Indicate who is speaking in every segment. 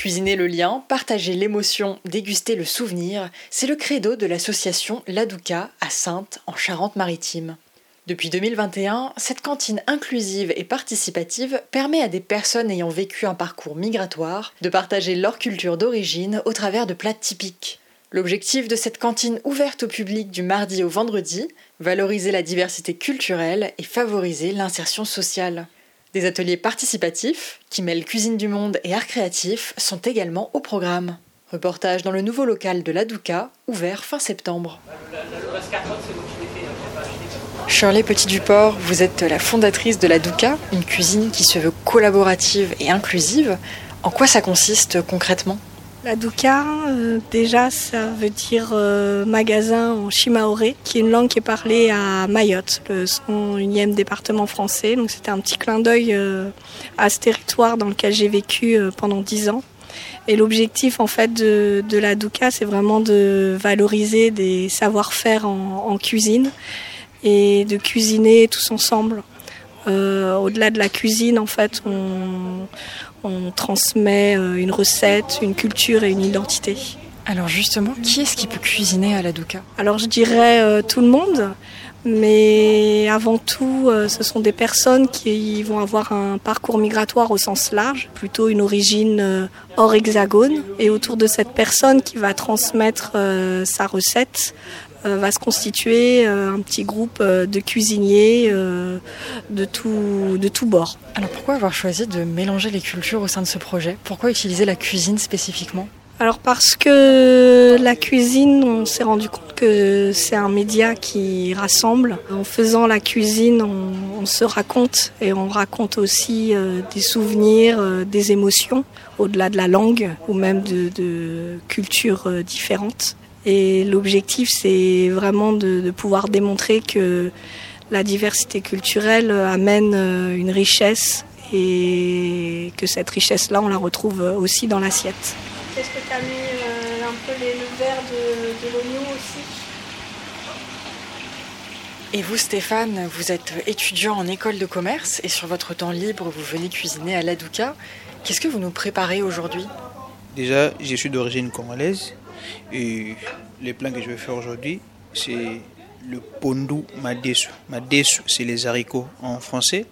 Speaker 1: Cuisiner le lien, partager l'émotion, déguster le souvenir, c'est le credo de l'association Ladouka à Sainte, en Charente-Maritime. Depuis 2021, cette cantine inclusive et participative permet à des personnes ayant vécu un parcours migratoire de partager leur culture d'origine au travers de plats typiques. L'objectif de cette cantine ouverte au public du mardi au vendredi, valoriser la diversité culturelle et favoriser l'insertion sociale. Des ateliers participatifs, qui mêlent cuisine du monde et art créatif, sont également au programme. Reportage dans le nouveau local de l'Adouka, ouvert fin septembre. Shirley Petit-Duport, vous êtes la fondatrice de l'Adouka, une cuisine qui se veut collaborative et inclusive. En quoi ça consiste concrètement?
Speaker 2: La Douka, euh, déjà, ça veut dire euh, magasin en Shimaoré, qui est une langue qui est parlée à Mayotte, le 101e département français. Donc c'était un petit clin d'œil euh, à ce territoire dans lequel j'ai vécu pendant dix ans. Et l'objectif en fait de, la Douka, c'est vraiment de valoriser des savoir-faire en, cuisine et de cuisiner tous ensemble. Au-delà de la cuisine, en fait, on, on transmet euh, une recette, une culture et une identité.
Speaker 1: Alors justement, qui est-ce qui peut cuisiner à la Douka?
Speaker 2: Alors je dirais euh, tout le monde, mais avant tout, euh, ce sont des personnes qui vont avoir un parcours migratoire au sens large, plutôt une origine hors hexagone, et autour de cette personne qui va transmettre sa recette, euh, va se constituer euh, un petit groupe euh, de cuisiniers de tout, de tout bord.
Speaker 1: Alors pourquoi avoir choisi de mélanger les cultures au sein de ce projet? Pourquoi utiliser la cuisine spécifiquement?
Speaker 2: Alors parce que la cuisine, on s'est rendu compte que c'est un média qui rassemble. En faisant la cuisine, on, se raconte et on raconte aussi des souvenirs, des émotions, au-delà de la langue ou même de, de cultures différentes. Et l'objectif, c'est vraiment de, pouvoir démontrer que la diversité culturelle amène euh, une richesse et que cette richesse-là, on la retrouve aussi dans l'assiette. Est-ce que tu as mis euh, un peu les, le verre de, de l'oignon aussi?
Speaker 1: Et vous, Stéphane, vous êtes étudiant en école de commerce et sur votre temps libre, vous venez cuisiner à l'Adouka. Qu'est-ce que vous nous préparez aujourd'hui?
Speaker 3: Déjà, je suis d'origine congolaise et les plans que je vais faire aujourd'hui, c'est le pondou madesu. Madesu, c'est les haricots en français.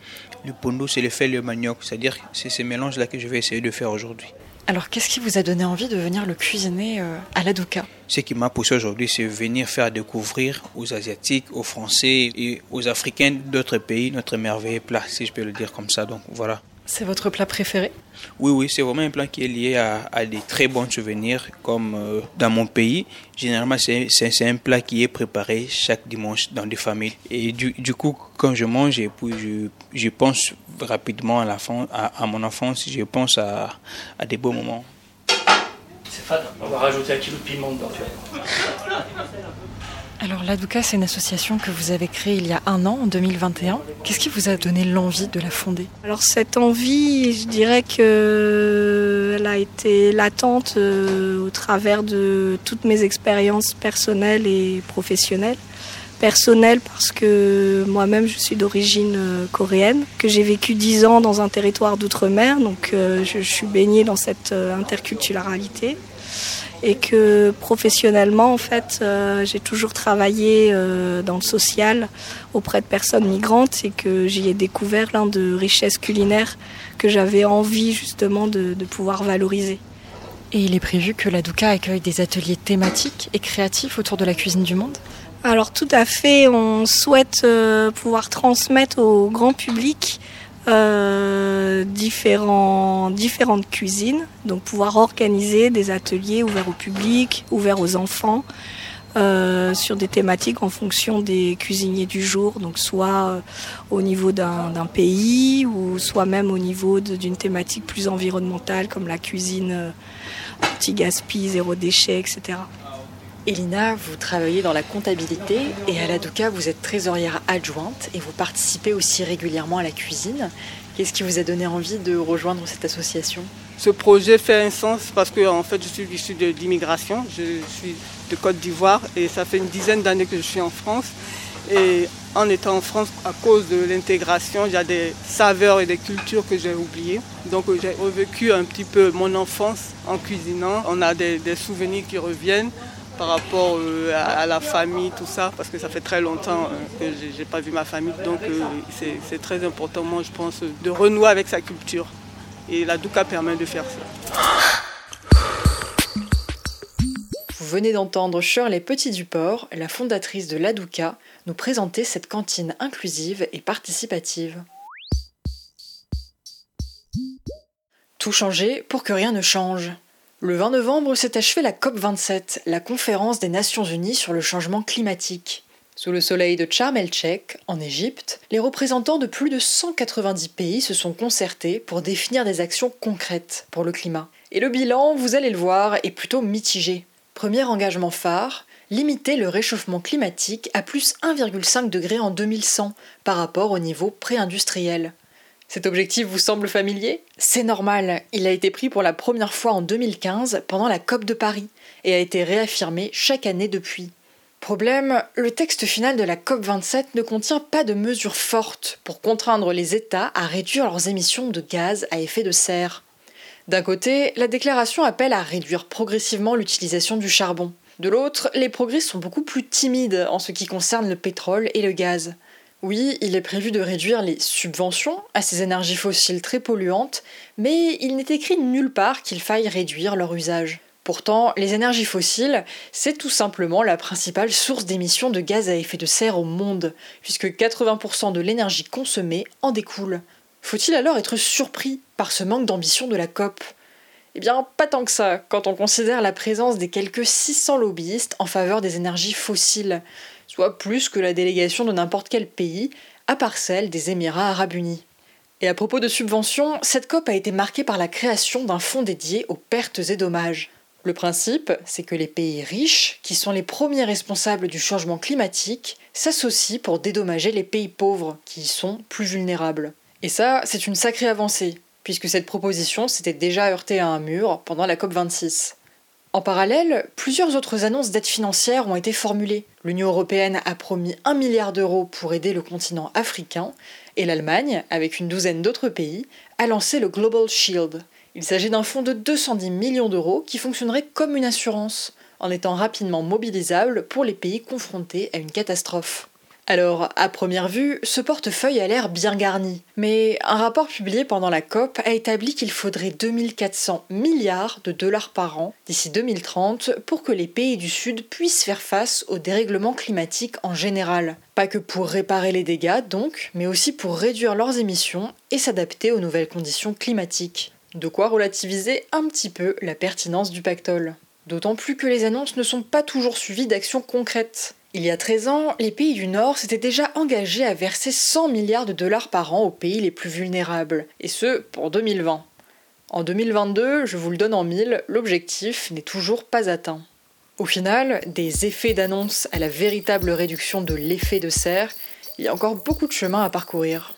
Speaker 3: Le pondou, c'est le fait le manioc. C'est-à-dire c'est ces mélanges-là que je vais essayer de faire aujourd'hui.
Speaker 1: Alors, qu'est-ce qui vous a donné envie de venir le cuisiner euh, à la Douka?
Speaker 3: Ce qui m'a poussé aujourd'hui, c'est venir faire découvrir aux Asiatiques, aux Français et aux Africains d'autres pays notre merveilleux plat, si je peux le dire comme ça. Donc voilà.
Speaker 1: C'est votre plat préféré
Speaker 3: Oui, oui, c'est vraiment un plat qui est lié à, des très bons souvenirs, comme euh, dans mon pays. Généralement, c'est un plat qui est préparé chaque dimanche dans des familles. Et du, coup, quand je mange, et puis je, je pense rapidement à, la à, à mon enfance, je pense à, à des beaux moments.
Speaker 4: C'est fade, on va rajouter un kilo de piment dedans.
Speaker 1: Alors l'Adouka, c'est une association que vous avez créée il y a un an, en 2021. Qu'est-ce qui vous a donné l'envie de la fonder?
Speaker 2: Alors cette envie, je dirais qu'elle a été latente euh, au travers de toutes mes expériences personnelles et professionnelles. Personnelle parce que moi-même je suis d'origine euh, coréenne, que j'ai vécu dix ans dans un territoire d'outre-mer, donc euh, je suis baignée dans cette interculturalité et que professionnellement, en fait, euh, j'ai toujours travaillé euh, dans le social auprès de personnes migrantes et que j'y ai découvert l'un de richesses culinaires que j'avais envie justement de, pouvoir valoriser.
Speaker 1: Et il est prévu que la Douka accueille des ateliers thématiques et créatifs autour de la cuisine du monde?
Speaker 2: Alors tout à fait, on souhaite euh, pouvoir transmettre au grand public euh, différents, différentes cuisines, donc pouvoir organiser des ateliers ouverts au public, ouverts aux enfants, euh, sur des thématiques en fonction des cuisiniers du jour, donc soit euh, au niveau d'un pays ou soit même au niveau d'une thématique plus environnementale comme la cuisine anti-gaspi, zéro déchet, etc.
Speaker 1: Elina, vous travaillez dans la comptabilité et à la Douka, vous êtes trésorière adjointe et vous participez aussi régulièrement à la cuisine. Qu'est-ce qui vous a donné envie de rejoindre cette association?
Speaker 5: Ce projet fait un sens parce que en fait, je suis issu de l'immigration. Je suis de Côte d'Ivoire et ça fait une dizaine d'années que je suis en France. Et en étant en France, à cause de l'intégration, il y a des saveurs et des cultures que j'ai oubliées. Donc j'ai revécu un petit peu mon enfance en cuisinant. On a des, souvenirs qui reviennent par rapport euh, à, la famille, tout ça, parce que ça fait très longtemps euh, que je n'ai pas vu ma famille. Donc euh, c'est très important, moi, je pense, de renouer avec sa culture. Et la Douka permet de faire ça.
Speaker 1: Vous venez d'entendre Shirley Petit Duport, la fondatrice de l'Adouka, nous présenter cette cantine inclusive et participative. Tout changer pour que rien ne change. Le 20 novembre s'est achevée la COP27, la conférence des Nations Unies sur le changement climatique. Sous le soleil de Sharm el-Sheikh, en Égypte, les représentants de plus de 190 pays se sont concertés pour définir des actions concrètes pour le climat. Et le bilan, vous allez le voir, est plutôt mitigé. Premier engagement phare, limiter le réchauffement climatique à plus 1,5 degré en 2100 par rapport au niveau pré-industriel. Cet objectif vous semble familier? C'est normal, il a été pris pour la première fois en 2015 pendant la COP de Paris et a été réaffirmé chaque année depuis. Problème, le texte final de la COP27 ne contient pas de mesures fortes pour contraindre les États à réduire leurs émissions de gaz à effet de serre. D'un côté, la déclaration appelle à réduire progressivement l'utilisation du charbon. De l'autre, les progrès sont beaucoup plus timides en ce qui concerne le pétrole et le gaz. Oui, il est prévu de réduire les subventions à ces énergies fossiles très polluantes, mais il n'est écrit nulle part qu'il faille réduire leur usage. Pourtant, les énergies fossiles, c'est tout simplement la principale source d'émissions de gaz à effet de serre au monde, puisque 80% de l'énergie consommée en découle. Faut-il alors être surpris par ce manque d'ambition de la COP? Eh bien, pas tant que ça, quand on considère la présence des quelques 600 lobbyistes en faveur des énergies fossiles soit plus que la délégation de n'importe quel pays, à part celle des Émirats arabes unis. Et à propos de subventions, cette COP a été marquée par la création d'un fonds dédié aux pertes et dommages. Le principe, c'est que les pays riches, qui sont les premiers responsables du changement climatique, s'associent pour dédommager les pays pauvres, qui y sont plus vulnérables. Et ça, c'est une sacrée avancée, puisque cette proposition s'était déjà heurtée à un mur pendant la COP26. En parallèle, plusieurs autres annonces d'aide financière ont été formulées. L'Union européenne a promis 1 milliard d'euros pour aider le continent africain, et l'Allemagne, avec une douzaine d'autres pays, a lancé le Global Shield. Il s'agit d'un fonds de 210 millions d'euros qui fonctionnerait comme une assurance, en étant rapidement mobilisable pour les pays confrontés à une catastrophe. Alors, à première vue, ce portefeuille a l'air bien garni, mais un rapport publié pendant la COP a établi qu'il faudrait 2400 milliards de dollars par an d'ici 2030 pour que les pays du Sud puissent faire face au dérèglement climatique en général. Pas que pour réparer les dégâts, donc, mais aussi pour réduire leurs émissions et s'adapter aux nouvelles conditions climatiques. De quoi relativiser un petit peu la pertinence du pactole. D'autant plus que les annonces ne sont pas toujours suivies d'actions concrètes. Il y a 13 ans, les pays du Nord s'étaient déjà engagés à verser 100 milliards de dollars par an aux pays les plus vulnérables, et ce pour 2020. En 2022, je vous le donne en mille, l'objectif n'est toujours pas atteint. Au final, des effets d'annonce à la véritable réduction de l'effet de serre, il y a encore beaucoup de chemin à parcourir.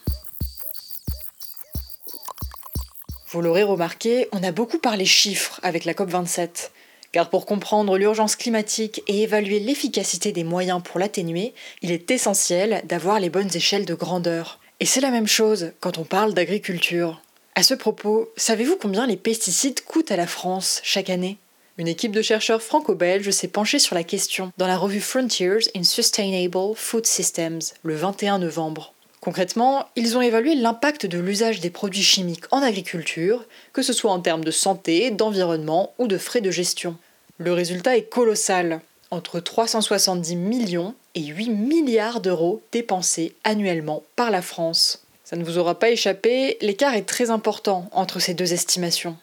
Speaker 1: Vous l'aurez remarqué, on a beaucoup parlé chiffres avec la COP27. Car pour comprendre l'urgence climatique et évaluer l'efficacité des moyens pour l'atténuer, il est essentiel d'avoir les bonnes échelles de grandeur. Et c'est la même chose quand on parle d'agriculture. À ce propos, savez-vous combien les pesticides coûtent à la France chaque année? Une équipe de chercheurs franco-belges s'est penchée sur la question dans la revue Frontiers in Sustainable Food Systems le 21 novembre. Concrètement, ils ont évalué l'impact de l'usage des produits chimiques en agriculture, que ce soit en termes de santé, d'environnement ou de frais de gestion. Le résultat est colossal, entre 370 millions et 8 milliards d'euros dépensés annuellement par la France. Ça ne vous aura pas échappé, l'écart est très important entre ces deux estimations.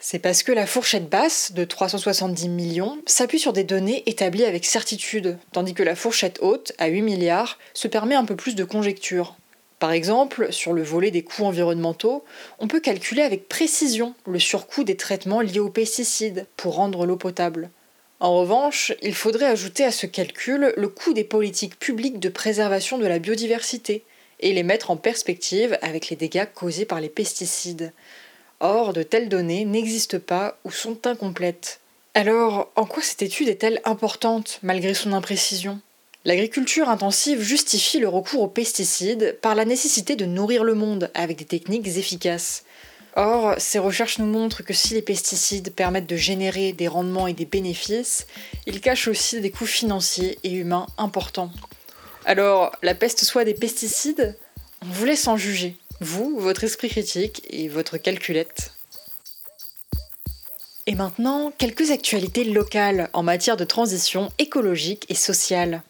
Speaker 1: C'est parce que la fourchette basse, de 370 millions, s'appuie sur des données établies avec certitude, tandis que la fourchette haute, à 8 milliards, se permet un peu plus de conjecture. Par exemple, sur le volet des coûts environnementaux, on peut calculer avec précision le surcoût des traitements liés aux pesticides pour rendre l'eau potable. En revanche, il faudrait ajouter à ce calcul le coût des politiques publiques de préservation de la biodiversité et les mettre en perspective avec les dégâts causés par les pesticides. Or, de telles données n'existent pas ou sont incomplètes. Alors, en quoi cette étude est-elle importante malgré son imprécision? L'agriculture intensive justifie le recours aux pesticides par la nécessité de nourrir le monde avec des techniques efficaces. Or, ces recherches nous montrent que si les pesticides permettent de générer des rendements et des bénéfices, ils cachent aussi des coûts financiers et humains importants. Alors, la peste soit des pesticides? On vous laisse en juger vous, votre esprit critique et votre calculette. Et maintenant, quelques actualités locales en matière de transition écologique et sociale.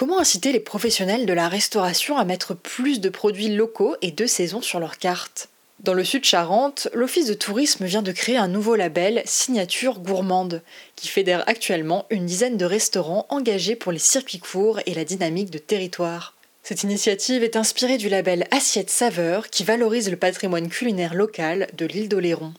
Speaker 1: Comment inciter les professionnels de la restauration à mettre plus de produits locaux et de saison sur leur carte Dans le sud Charente, l'Office de tourisme vient de créer un nouveau label Signature gourmande, qui fédère actuellement une dizaine de restaurants engagés pour les circuits courts et la dynamique de territoire. Cette initiative est inspirée du label Assiette Saveur qui valorise le patrimoine culinaire local de l'île d'Oléron.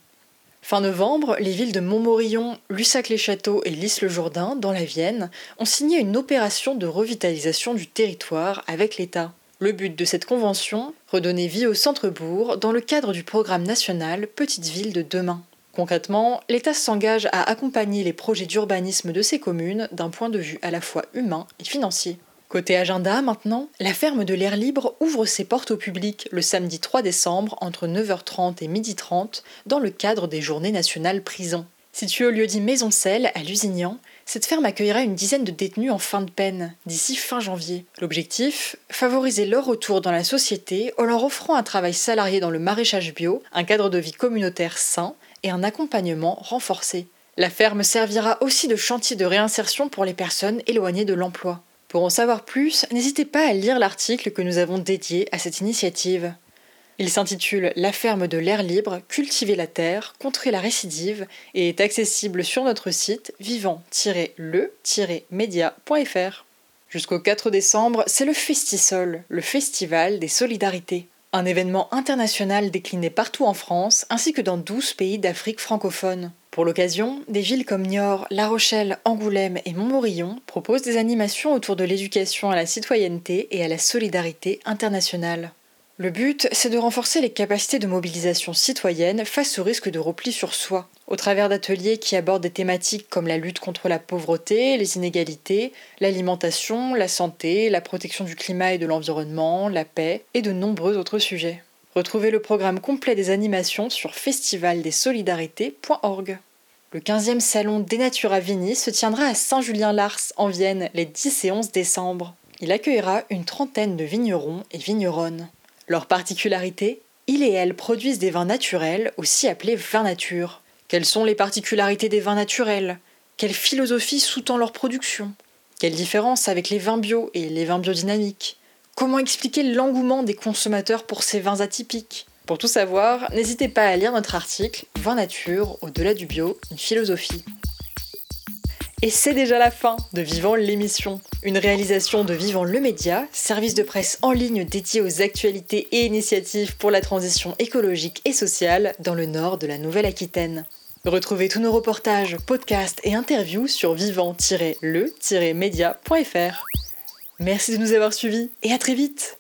Speaker 1: Fin novembre, les villes de Montmorillon, Lussac-les-Châteaux et Lys-le-Jourdain, dans la Vienne, ont signé une opération de revitalisation du territoire avec l'État. Le but de cette convention, redonner vie au centre-bourg dans le cadre du programme national Petite Ville de demain. Concrètement, l'État s'engage à accompagner les projets d'urbanisme de ces communes d'un point de vue à la fois humain et financier. Côté agenda maintenant, la ferme de l'air libre ouvre ses portes au public le samedi 3 décembre entre 9h30 et 12h30 dans le cadre des Journées nationales prison. Située au lieu-dit Maisoncelle à Lusignan, cette ferme accueillera une dizaine de détenus en fin de peine d'ici fin janvier. L'objectif Favoriser leur retour dans la société en leur offrant un travail salarié dans le maraîchage bio, un cadre de vie communautaire sain et un accompagnement renforcé. La ferme servira aussi de chantier de réinsertion pour les personnes éloignées de l'emploi. Pour en savoir plus, n'hésitez pas à lire l'article que nous avons dédié à cette initiative. Il s'intitule La ferme de l'air libre, cultiver la terre, contrer la récidive et est accessible sur notre site vivant-le-média.fr. Jusqu'au 4 décembre, c'est le Festisol, le festival des solidarités. Un événement international décliné partout en France ainsi que dans 12 pays d'Afrique francophone. Pour l'occasion, des villes comme Niort, La Rochelle, Angoulême et Montmorillon proposent des animations autour de l'éducation à la citoyenneté et à la solidarité internationale. Le but, c'est de renforcer les capacités de mobilisation citoyenne face au risque de repli sur soi, au travers d'ateliers qui abordent des thématiques comme la lutte contre la pauvreté, les inégalités, l'alimentation, la santé, la protection du climat et de l'environnement, la paix et de nombreux autres sujets. Retrouvez le programme complet des animations sur festivaldesolidarités.org. Le 15e salon Dénatura Vini se tiendra à Saint-Julien-Lars en Vienne les 10 et 11 décembre. Il accueillera une trentaine de vignerons et vigneronnes. Leur particularité Ils et elles produisent des vins naturels, aussi appelés vins nature. Quelles sont les particularités des vins naturels? Quelle philosophie sous-tend leur production? Quelle différence avec les vins bio et les vins biodynamiques? Comment expliquer l'engouement des consommateurs pour ces vins atypiques? Pour tout savoir, n'hésitez pas à lire notre article Vin nature, au-delà du bio, une philosophie. Et c'est déjà la fin de Vivant l'émission, une réalisation de Vivant le Média, service de presse en ligne dédié aux actualités et initiatives pour la transition écologique et sociale dans le nord de la Nouvelle-Aquitaine. Retrouvez tous nos reportages, podcasts et interviews sur vivant-le-média.fr. Merci de nous avoir suivis et à très vite